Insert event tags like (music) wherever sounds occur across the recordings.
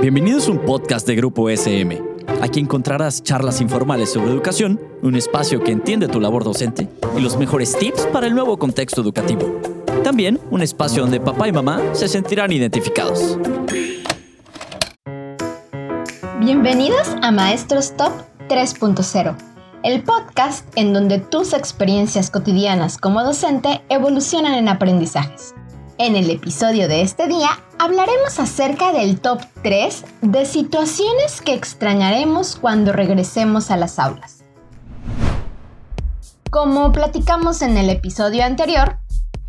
Bienvenidos a un podcast de Grupo SM. Aquí encontrarás charlas informales sobre educación, un espacio que entiende tu labor docente y los mejores tips para el nuevo contexto educativo. También un espacio donde papá y mamá se sentirán identificados. Bienvenidos a Maestros Top 3.0, el podcast en donde tus experiencias cotidianas como docente evolucionan en aprendizajes. En el episodio de este día hablaremos acerca del top 3 de situaciones que extrañaremos cuando regresemos a las aulas. Como platicamos en el episodio anterior,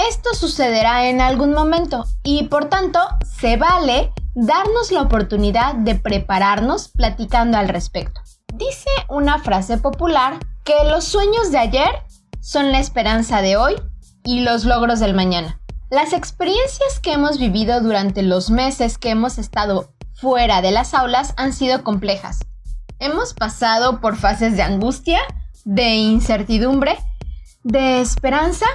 esto sucederá en algún momento y por tanto se vale darnos la oportunidad de prepararnos platicando al respecto. Dice una frase popular que los sueños de ayer son la esperanza de hoy y los logros del mañana. Las experiencias que hemos vivido durante los meses que hemos estado fuera de las aulas han sido complejas. Hemos pasado por fases de angustia, de incertidumbre, de esperanza,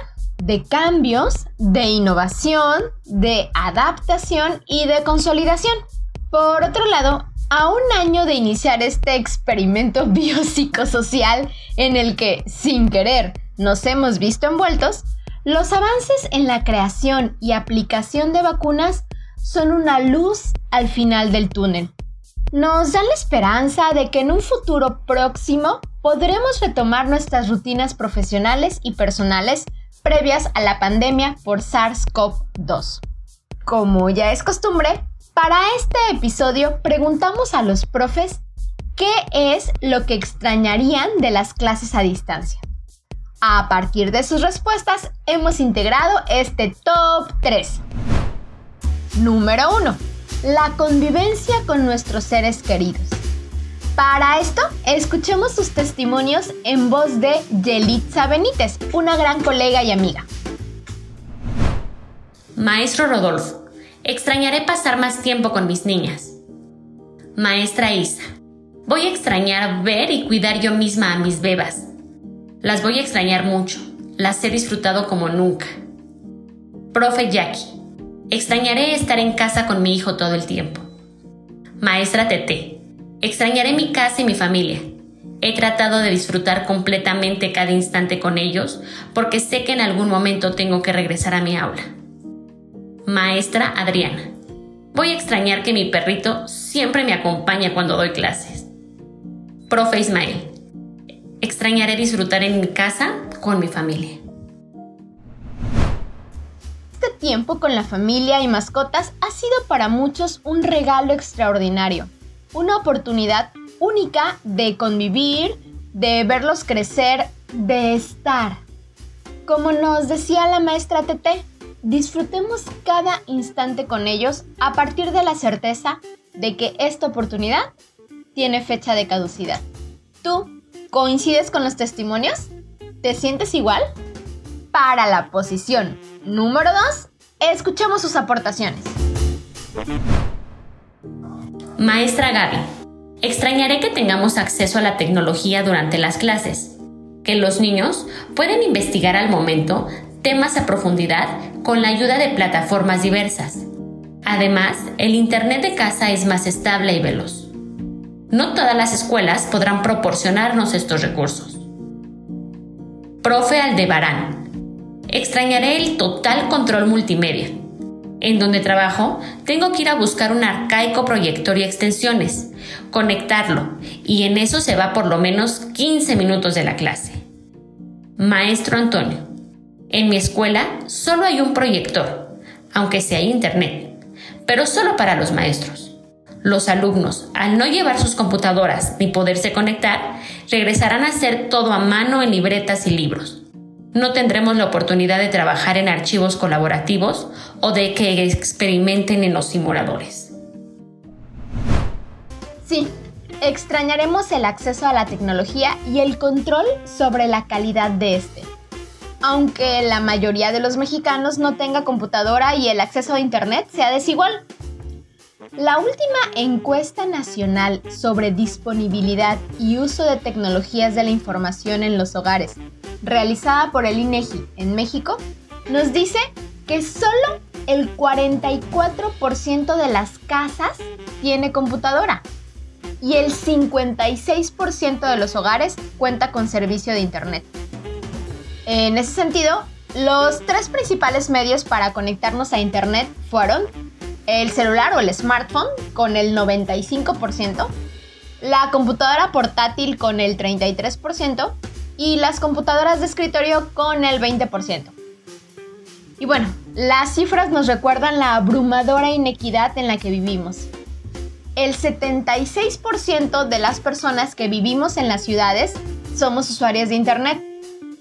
de cambios, de innovación, de adaptación y de consolidación. Por otro lado, a un año de iniciar este experimento (laughs) biopsicosocial en el que, sin querer, nos hemos visto envueltos, los avances en la creación y aplicación de vacunas son una luz al final del túnel. Nos dan la esperanza de que en un futuro próximo podremos retomar nuestras rutinas profesionales y personales previas a la pandemia por SARS-CoV-2. Como ya es costumbre, para este episodio preguntamos a los profes qué es lo que extrañarían de las clases a distancia. A partir de sus respuestas, hemos integrado este top 3. Número 1. La convivencia con nuestros seres queridos. Para esto, escuchemos sus testimonios en voz de Yelitza Benítez, una gran colega y amiga. Maestro Rodolfo, extrañaré pasar más tiempo con mis niñas. Maestra Isa, voy a extrañar ver y cuidar yo misma a mis bebas las voy a extrañar mucho. Las he disfrutado como nunca. Profe Jackie. Extrañaré estar en casa con mi hijo todo el tiempo. Maestra Tete. Extrañaré mi casa y mi familia. He tratado de disfrutar completamente cada instante con ellos porque sé que en algún momento tengo que regresar a mi aula. Maestra Adriana. Voy a extrañar que mi perrito siempre me acompaña cuando doy clases. Profe Ismael. Extrañaré disfrutar en mi casa con mi familia. Este tiempo con la familia y mascotas ha sido para muchos un regalo extraordinario, una oportunidad única de convivir, de verlos crecer, de estar. Como nos decía la maestra Tete, disfrutemos cada instante con ellos a partir de la certeza de que esta oportunidad tiene fecha de caducidad. Tú ¿Coincides con los testimonios? ¿Te sientes igual? Para la posición número 2, escuchemos sus aportaciones. Maestra Gaby, extrañaré que tengamos acceso a la tecnología durante las clases, que los niños pueden investigar al momento temas a profundidad con la ayuda de plataformas diversas. Además, el Internet de casa es más estable y veloz. No todas las escuelas podrán proporcionarnos estos recursos. Profe Aldebarán. Extrañaré el total control multimedia. En donde trabajo, tengo que ir a buscar un arcaico proyector y extensiones, conectarlo, y en eso se va por lo menos 15 minutos de la clase. Maestro Antonio. En mi escuela solo hay un proyector, aunque sea internet, pero solo para los maestros. Los alumnos, al no llevar sus computadoras ni poderse conectar, regresarán a hacer todo a mano en libretas y libros. No tendremos la oportunidad de trabajar en archivos colaborativos o de que experimenten en los simuladores. Sí, extrañaremos el acceso a la tecnología y el control sobre la calidad de este. Aunque la mayoría de los mexicanos no tenga computadora y el acceso a Internet sea desigual. La última encuesta nacional sobre disponibilidad y uso de tecnologías de la información en los hogares, realizada por el INEGI en México, nos dice que solo el 44% de las casas tiene computadora y el 56% de los hogares cuenta con servicio de Internet. En ese sentido, los tres principales medios para conectarnos a Internet fueron el celular o el smartphone con el 95%, la computadora portátil con el 33% y las computadoras de escritorio con el 20%. Y bueno, las cifras nos recuerdan la abrumadora inequidad en la que vivimos. El 76% de las personas que vivimos en las ciudades somos usuarias de Internet.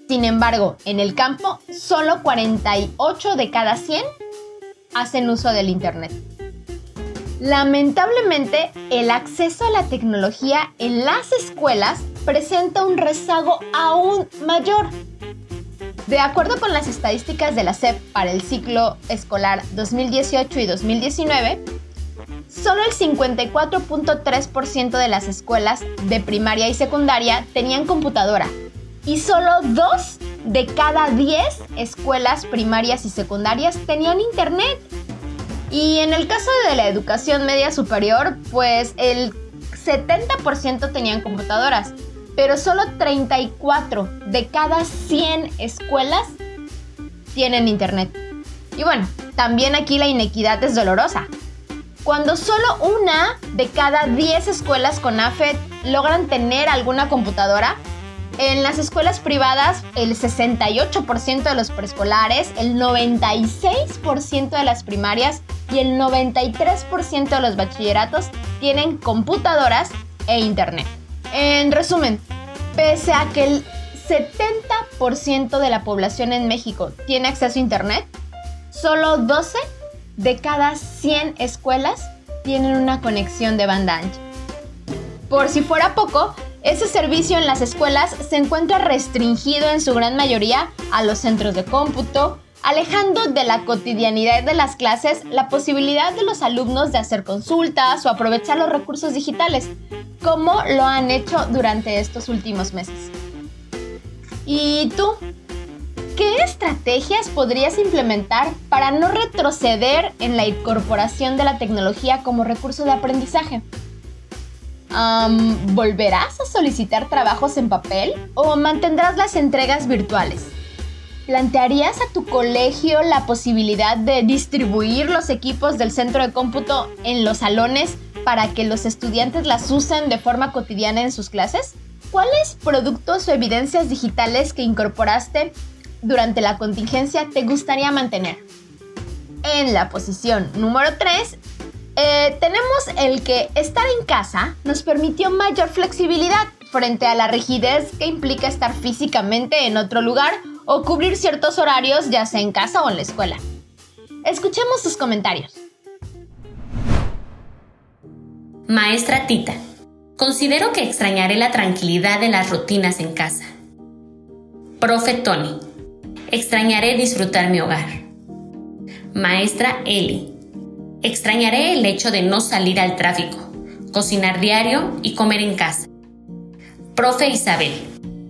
Sin embargo, en el campo, solo 48 de cada 100 hacen uso del Internet. Lamentablemente, el acceso a la tecnología en las escuelas presenta un rezago aún mayor. De acuerdo con las estadísticas de la SEP para el ciclo escolar 2018 y 2019, solo el 54.3% de las escuelas de primaria y secundaria tenían computadora y solo 2 de cada 10 escuelas primarias y secundarias tenían internet. Y en el caso de la educación media superior, pues el 70% tenían computadoras, pero solo 34 de cada 100 escuelas tienen internet. Y bueno, también aquí la inequidad es dolorosa. Cuando solo una de cada 10 escuelas con AFED logran tener alguna computadora, en las escuelas privadas, el 68% de los preescolares, el 96% de las primarias y el 93% de los bachilleratos tienen computadoras e internet. En resumen, pese a que el 70% de la población en México tiene acceso a internet, solo 12 de cada 100 escuelas tienen una conexión de banda ancha. Por si fuera poco, ese servicio en las escuelas se encuentra restringido en su gran mayoría a los centros de cómputo, alejando de la cotidianidad de las clases la posibilidad de los alumnos de hacer consultas o aprovechar los recursos digitales, como lo han hecho durante estos últimos meses. ¿Y tú? ¿Qué estrategias podrías implementar para no retroceder en la incorporación de la tecnología como recurso de aprendizaje? ¿Volverás a solicitar trabajos en papel o mantendrás las entregas virtuales? ¿Plantearías a tu colegio la posibilidad de distribuir los equipos del centro de cómputo en los salones para que los estudiantes las usen de forma cotidiana en sus clases? ¿Cuáles productos o evidencias digitales que incorporaste durante la contingencia te gustaría mantener? En la posición número 3 eh, tenemos el que estar en casa nos permitió mayor flexibilidad frente a la rigidez que implica estar físicamente en otro lugar o cubrir ciertos horarios ya sea en casa o en la escuela. Escuchemos sus comentarios. Maestra Tita, considero que extrañaré la tranquilidad de las rutinas en casa. Profe Tony, extrañaré disfrutar mi hogar. Maestra Eli, Extrañaré el hecho de no salir al tráfico, cocinar diario y comer en casa. Profe Isabel,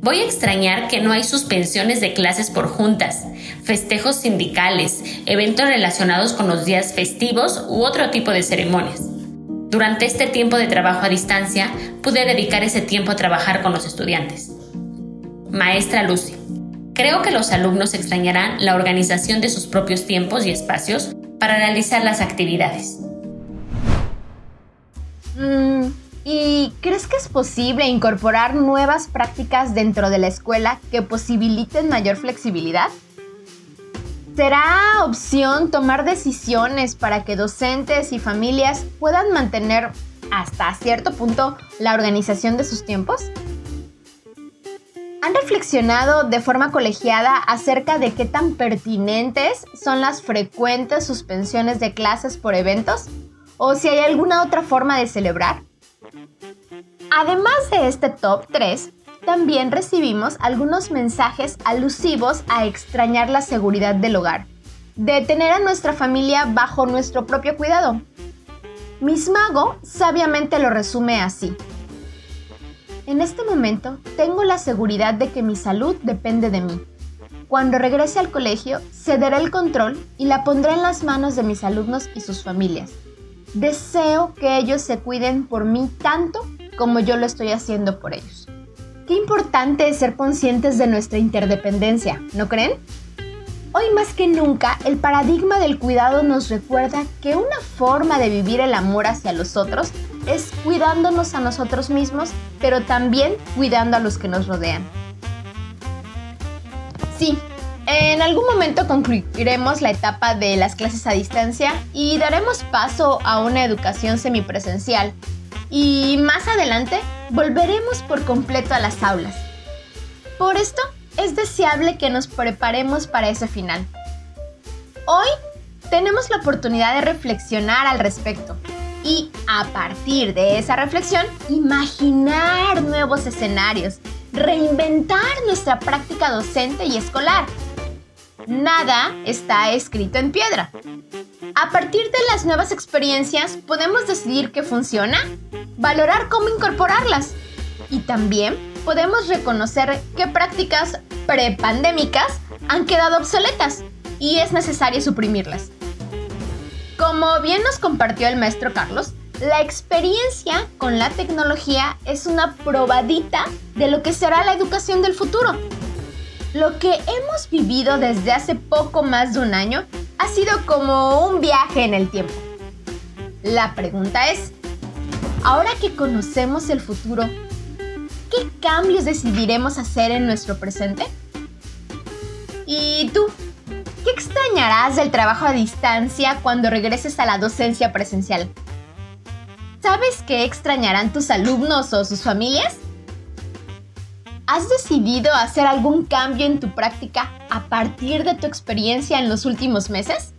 voy a extrañar que no hay suspensiones de clases por juntas, festejos sindicales, eventos relacionados con los días festivos u otro tipo de ceremonias. Durante este tiempo de trabajo a distancia, pude dedicar ese tiempo a trabajar con los estudiantes. Maestra Lucy, creo que los alumnos extrañarán la organización de sus propios tiempos y espacios para realizar las actividades. Mm, ¿Y crees que es posible incorporar nuevas prácticas dentro de la escuela que posibiliten mayor flexibilidad? ¿Será opción tomar decisiones para que docentes y familias puedan mantener hasta cierto punto la organización de sus tiempos? ¿Han reflexionado de forma colegiada acerca de qué tan pertinentes son las frecuentes suspensiones de clases por eventos? ¿O si hay alguna otra forma de celebrar? Además de este top 3, también recibimos algunos mensajes alusivos a extrañar la seguridad del hogar, de tener a nuestra familia bajo nuestro propio cuidado. Miss Mago sabiamente lo resume así. En este momento tengo la seguridad de que mi salud depende de mí. cuando regrese al colegio cederé el control y la pondré en las manos de mis alumnos y sus familias. Deseo que ellos se cuiden por mí tanto como yo lo estoy haciendo por ellos. Qué importante es ser conscientes de nuestra interdependencia, ¿no creen? Hoy más que nunca, el paradigma del cuidado nos recuerda que una forma de vivir el amor hacia los otros es cuidándonos a nosotros mismos, pero también cuidando a los que nos rodean. Sí, en algún momento concluiremos la etapa de las clases a distancia y daremos paso a una educación semipresencial. Y más adelante volveremos por completo a las aulas. Por esto, es deseable que nos preparemos para ese final. Hoy tenemos la oportunidad de reflexionar al respecto y a partir de esa reflexión imaginar nuevos escenarios reinventar nuestra práctica docente y escolar. Nada está escrito en piedra. A partir de las nuevas experiencias podemos decidir qué funciona, valorar cómo incorporarlas y también podemos reconocer qué prácticas prepandémicas han quedado obsoletas y es necesario suprimirlas. Como bien nos compartió el maestro Carlos, la experiencia con la tecnología es una probadita de lo que será la educación del futuro. Lo que hemos vivido desde hace poco más de un año ha sido como un viaje en el tiempo. La pregunta es, ahora que conocemos el futuro, ¿qué cambios decidiremos hacer en nuestro presente? ¿Y tú? ¿Qué extrañarás del trabajo a distancia cuando regreses a la docencia presencial? ¿Sabes qué extrañarán tus alumnos o sus familias? ¿Has decidido hacer algún cambio en tu práctica a partir de tu experiencia en los últimos meses?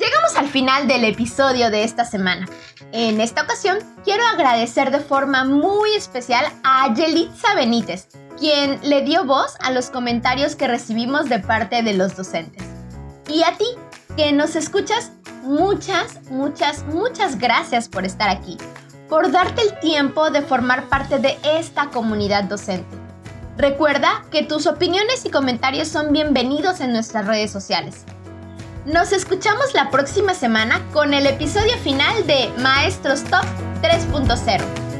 Llegamos al final del episodio de esta semana. En esta ocasión, quiero agradecer de forma muy especial a Yelitza Benítez, quien le dio voz a los comentarios que recibimos de parte de los docentes. Y a ti, que nos escuchas muchas, muchas, muchas gracias por estar aquí, por darte el tiempo de formar parte de esta comunidad docente. Recuerda que tus opiniones y comentarios son bienvenidos en nuestras redes sociales. Nos escuchamos la próxima semana con el episodio final de Maestros Top 3.0.